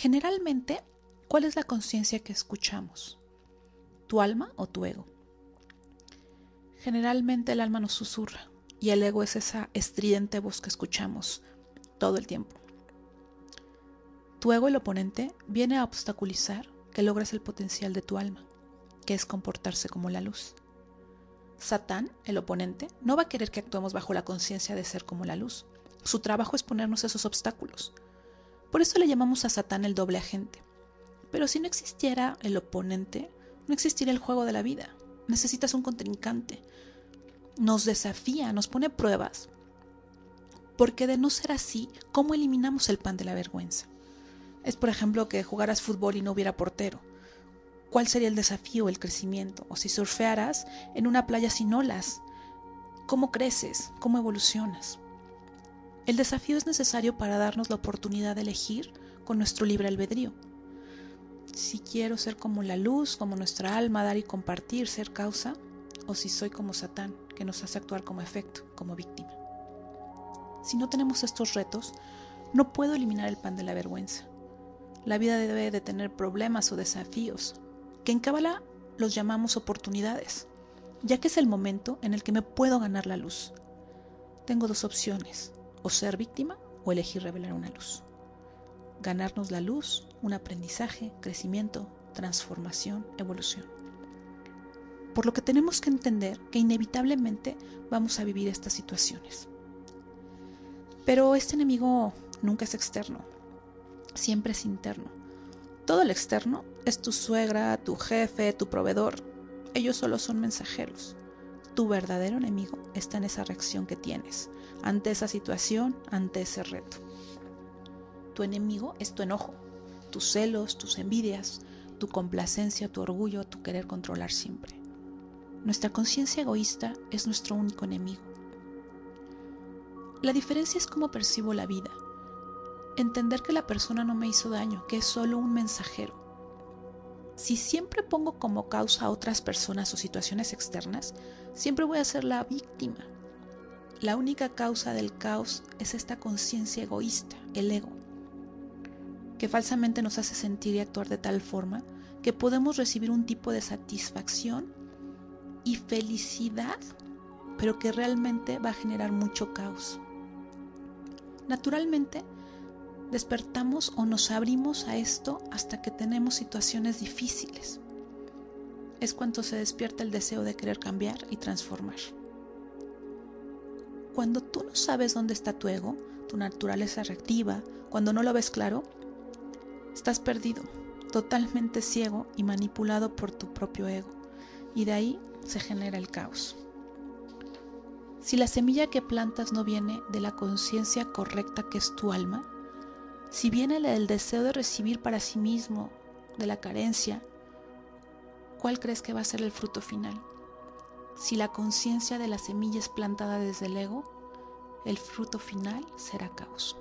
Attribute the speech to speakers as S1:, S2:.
S1: Generalmente, ¿cuál es la conciencia que escuchamos? ¿Tu alma o tu ego? Generalmente el alma nos susurra y el ego es esa estridente voz que escuchamos todo el tiempo. Tu ego, el oponente, viene a obstaculizar que logres el potencial de tu alma, que es comportarse como la luz. Satán, el oponente, no va a querer que actuemos bajo la conciencia de ser como la luz. Su trabajo es ponernos esos obstáculos. Por eso le llamamos a Satán el doble agente. Pero si no existiera el oponente, no existiría el juego de la vida. Necesitas un contrincante. Nos desafía, nos pone pruebas. Porque de no ser así, ¿cómo eliminamos el pan de la vergüenza? Es, por ejemplo, que jugaras fútbol y no hubiera portero. ¿Cuál sería el desafío, el crecimiento? O si surfearas en una playa sin olas. ¿Cómo creces? ¿Cómo evolucionas? El desafío es necesario para darnos la oportunidad de elegir con nuestro libre albedrío. Si quiero ser como la luz, como nuestra alma, dar y compartir, ser causa, o si soy como Satán, que nos hace actuar como efecto, como víctima. Si no tenemos estos retos, no puedo eliminar el pan de la vergüenza. La vida debe de tener problemas o desafíos, que en Kabbalah los llamamos oportunidades, ya que es el momento en el que me puedo ganar la luz. Tengo dos opciones, o ser víctima o elegir revelar una luz. Ganarnos la luz, un aprendizaje, crecimiento, transformación, evolución. Por lo que tenemos que entender que inevitablemente vamos a vivir estas situaciones. Pero este enemigo nunca es externo, siempre es interno. Todo el externo es tu suegra, tu jefe, tu proveedor. Ellos solo son mensajeros. Tu verdadero enemigo está en esa reacción que tienes ante esa situación, ante ese reto. Tu enemigo es tu enojo, tus celos, tus envidias, tu complacencia, tu orgullo, tu querer controlar siempre. Nuestra conciencia egoísta es nuestro único enemigo. La diferencia es cómo percibo la vida entender que la persona no me hizo daño, que es solo un mensajero. Si siempre pongo como causa a otras personas o situaciones externas, siempre voy a ser la víctima. La única causa del caos es esta conciencia egoísta, el ego, que falsamente nos hace sentir y actuar de tal forma que podemos recibir un tipo de satisfacción y felicidad, pero que realmente va a generar mucho caos. Naturalmente, despertamos o nos abrimos a esto hasta que tenemos situaciones difíciles. Es cuando se despierta el deseo de querer cambiar y transformar. Cuando tú no sabes dónde está tu ego, tu naturaleza reactiva, cuando no lo ves claro, estás perdido, totalmente ciego y manipulado por tu propio ego. Y de ahí se genera el caos. Si la semilla que plantas no viene de la conciencia correcta que es tu alma, si viene el deseo de recibir para sí mismo, de la carencia, ¿cuál crees que va a ser el fruto final? Si la conciencia de la semilla es plantada desde el ego, el fruto final será caos.